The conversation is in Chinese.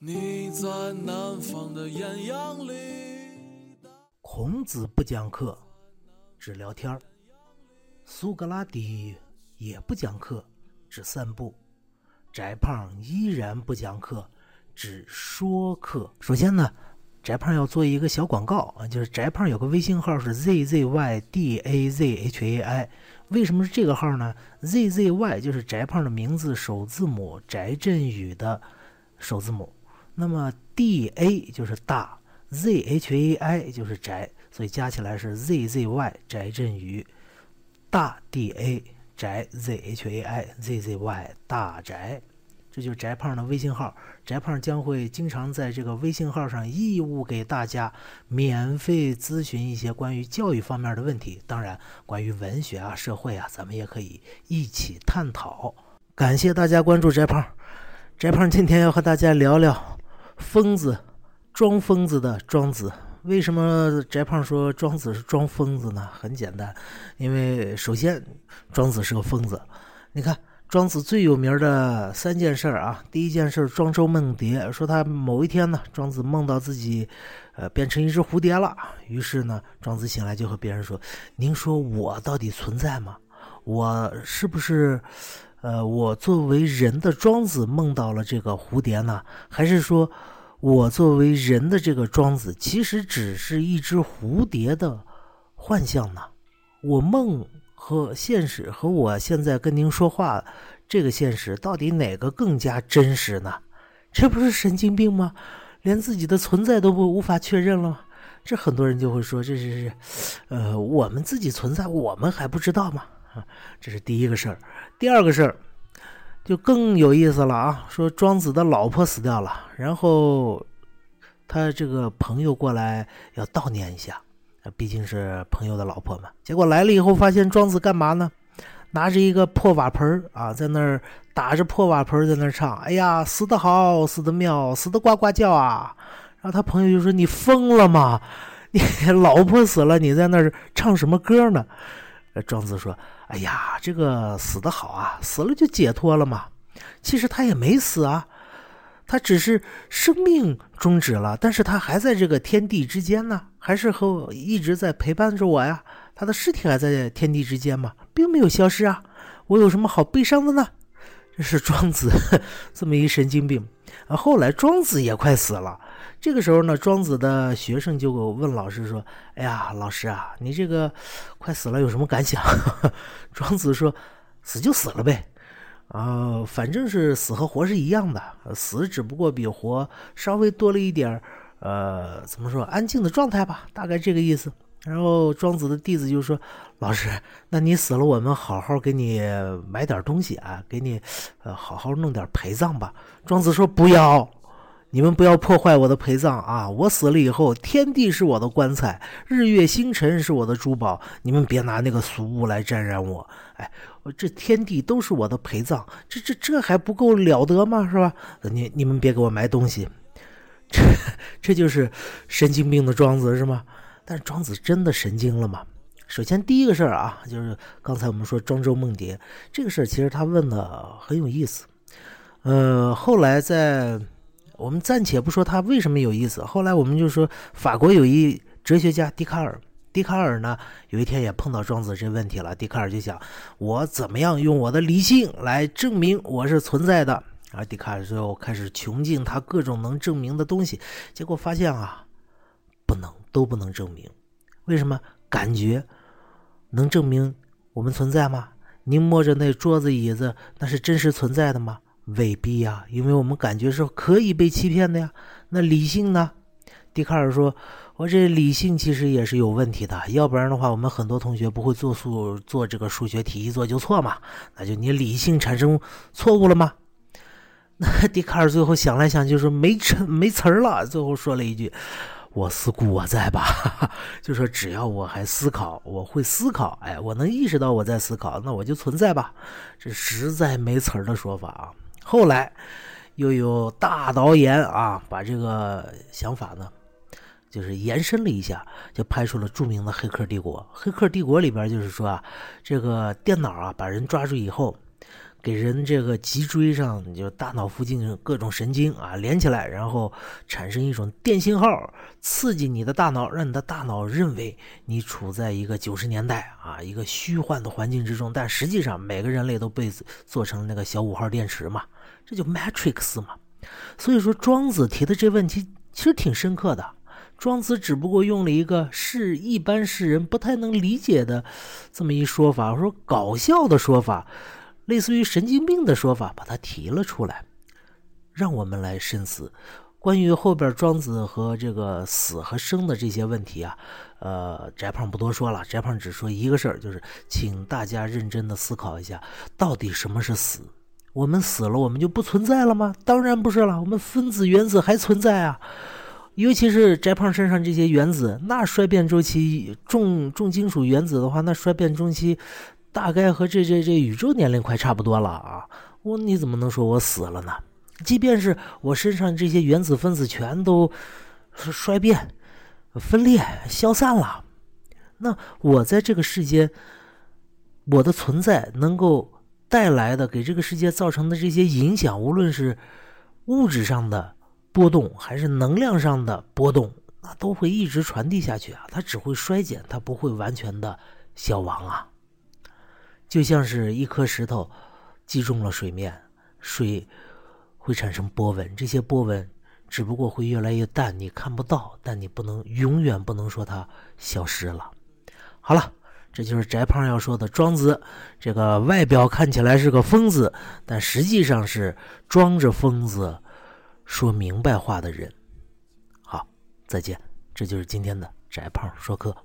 你在南方的艳阳里。孔子不讲课，只聊天儿；苏格拉底也不讲课，只散步；翟胖依然不讲课，只说课。首先呢，翟胖要做一个小广告啊，就是翟胖有个微信号是 zzydazhai。为什么是这个号呢？zzy 就是翟胖的名字首字母，翟振宇的首字母。那么 da 就是大，zhai 就是宅，所以加起来是 zzy 宅振宇，大 da 宅 zhai zzy 大宅，这就是翟胖的微信号。翟胖将会经常在这个微信号上义务给大家免费咨询一些关于教育方面的问题，当然关于文学啊、社会啊，咱们也可以一起探讨。感谢大家关注翟胖，翟胖今天要和大家聊聊。疯子，装疯子的庄子，为什么翟胖说庄子是装疯子呢？很简单，因为首先庄子是个疯子。你看庄子最有名的三件事啊，第一件事庄周梦蝶，说他某一天呢，庄子梦到自己，呃，变成一只蝴蝶了。于是呢，庄子醒来就和别人说：“您说我到底存在吗？我是不是，呃，我作为人的庄子梦到了这个蝴蝶呢？还是说？”我作为人的这个庄子，其实只是一只蝴蝶的幻象呢。我梦和现实和我现在跟您说话这个现实，到底哪个更加真实呢？这不是神经病吗？连自己的存在都不无法确认了吗？这很多人就会说，这是，呃，我们自己存在，我们还不知道吗？啊，这是第一个事儿。第二个事儿。就更有意思了啊！说庄子的老婆死掉了，然后他这个朋友过来要悼念一下，毕竟是朋友的老婆嘛。结果来了以后，发现庄子干嘛呢？拿着一个破瓦盆啊，在那儿打着破瓦盆在那儿唱：“哎呀，死得好，死得妙，死得呱呱叫啊！”然后他朋友就说：“你疯了吗？你 老婆死了，你在那儿唱什么歌呢？”庄子说。哎呀，这个死得好啊，死了就解脱了嘛。其实他也没死啊，他只是生命终止了，但是他还在这个天地之间呢，还是和我一直在陪伴着我呀。他的尸体还在天地之间嘛，并没有消失啊。我有什么好悲伤的呢？这是庄子 这么一神经病。啊，后来庄子也快死了。这个时候呢，庄子的学生就问老师说：“哎呀，老师啊，你这个快死了，有什么感想？” 庄子说：“死就死了呗，啊，反正是死和活是一样的，死只不过比活稍微多了一点呃，怎么说，安静的状态吧，大概这个意思。”然后庄子的弟子就说：“老师，那你死了，我们好好给你买点东西啊，给你呃好好弄点陪葬吧。”庄子说：“不要。”你们不要破坏我的陪葬啊！我死了以后，天地是我的棺材，日月星辰是我的珠宝。你们别拿那个俗物来沾染我。哎，这天地都是我的陪葬，这这这还不够了得吗？是吧？你你们别给我埋东西，这这就是神经病的庄子是吗？但是庄子真的神经了吗？首先第一个事儿啊，就是刚才我们说庄周梦蝶这个事儿，其实他问的很有意思。呃，后来在。我们暂且不说他为什么有意思，后来我们就说法国有一哲学家笛卡尔，笛卡尔呢有一天也碰到庄子这问题了，笛卡尔就想我怎么样用我的理性来证明我是存在的，而笛卡尔最后开始穷尽他各种能证明的东西，结果发现啊，不能都不能证明，为什么？感觉能证明我们存在吗？您摸着那桌子椅子，那是真实存在的吗？未必呀，因为我们感觉是可以被欺骗的呀。那理性呢？笛卡尔说：“我这理性其实也是有问题的，要不然的话，我们很多同学不会做数做这个数学题，一做就错嘛。那就你理性产生错误了吗？” 那笛卡尔最后想来想，就说没成没词儿了，最后说了一句：“我思故我在吧。”就说只要我还思考，我会思考，哎，我能意识到我在思考，那我就存在吧。这实在没词儿的说法啊。后来，又有大导演啊，把这个想法呢，就是延伸了一下，就拍出了著名的《黑客帝国》。《黑客帝国》里边就是说啊，这个电脑啊，把人抓住以后，给人这个脊椎上就大脑附近各种神经啊连起来，然后产生一种电信号，刺激你的大脑，让你的大脑认为你处在一个九十年代啊一个虚幻的环境之中，但实际上每个人类都被做成那个小五号电池嘛，这就 Matrix 嘛。所以说庄子提的这问题其实挺深刻的。庄子只不过用了一个是一般世人不太能理解的这么一说法，说搞笑的说法，类似于神经病的说法，把它提了出来，让我们来深思关于后边庄子和这个死和生的这些问题啊。呃，翟胖不多说了，翟胖只说一个事儿，就是请大家认真的思考一下，到底什么是死？我们死了，我们就不存在了吗？当然不是了，我们分子原子还存在啊。尤其是翟胖身上这些原子，那衰变周期，重重金属原子的话，那衰变周期大概和这这这宇宙年龄快差不多了啊！我你怎么能说我死了呢？即便是我身上这些原子分子全都衰变、分裂、消散了，那我在这个世间，我的存在能够带来的给这个世界造成的这些影响，无论是物质上的。波动还是能量上的波动，那都会一直传递下去啊！它只会衰减，它不会完全的消亡啊！就像是一颗石头击中了水面，水会产生波纹，这些波纹只不过会越来越淡，你看不到，但你不能永远不能说它消失了。好了，这就是翟胖要说的。庄子这个外表看起来是个疯子，但实际上是装着疯子。说明白话的人，好，再见。这就是今天的翟胖说课。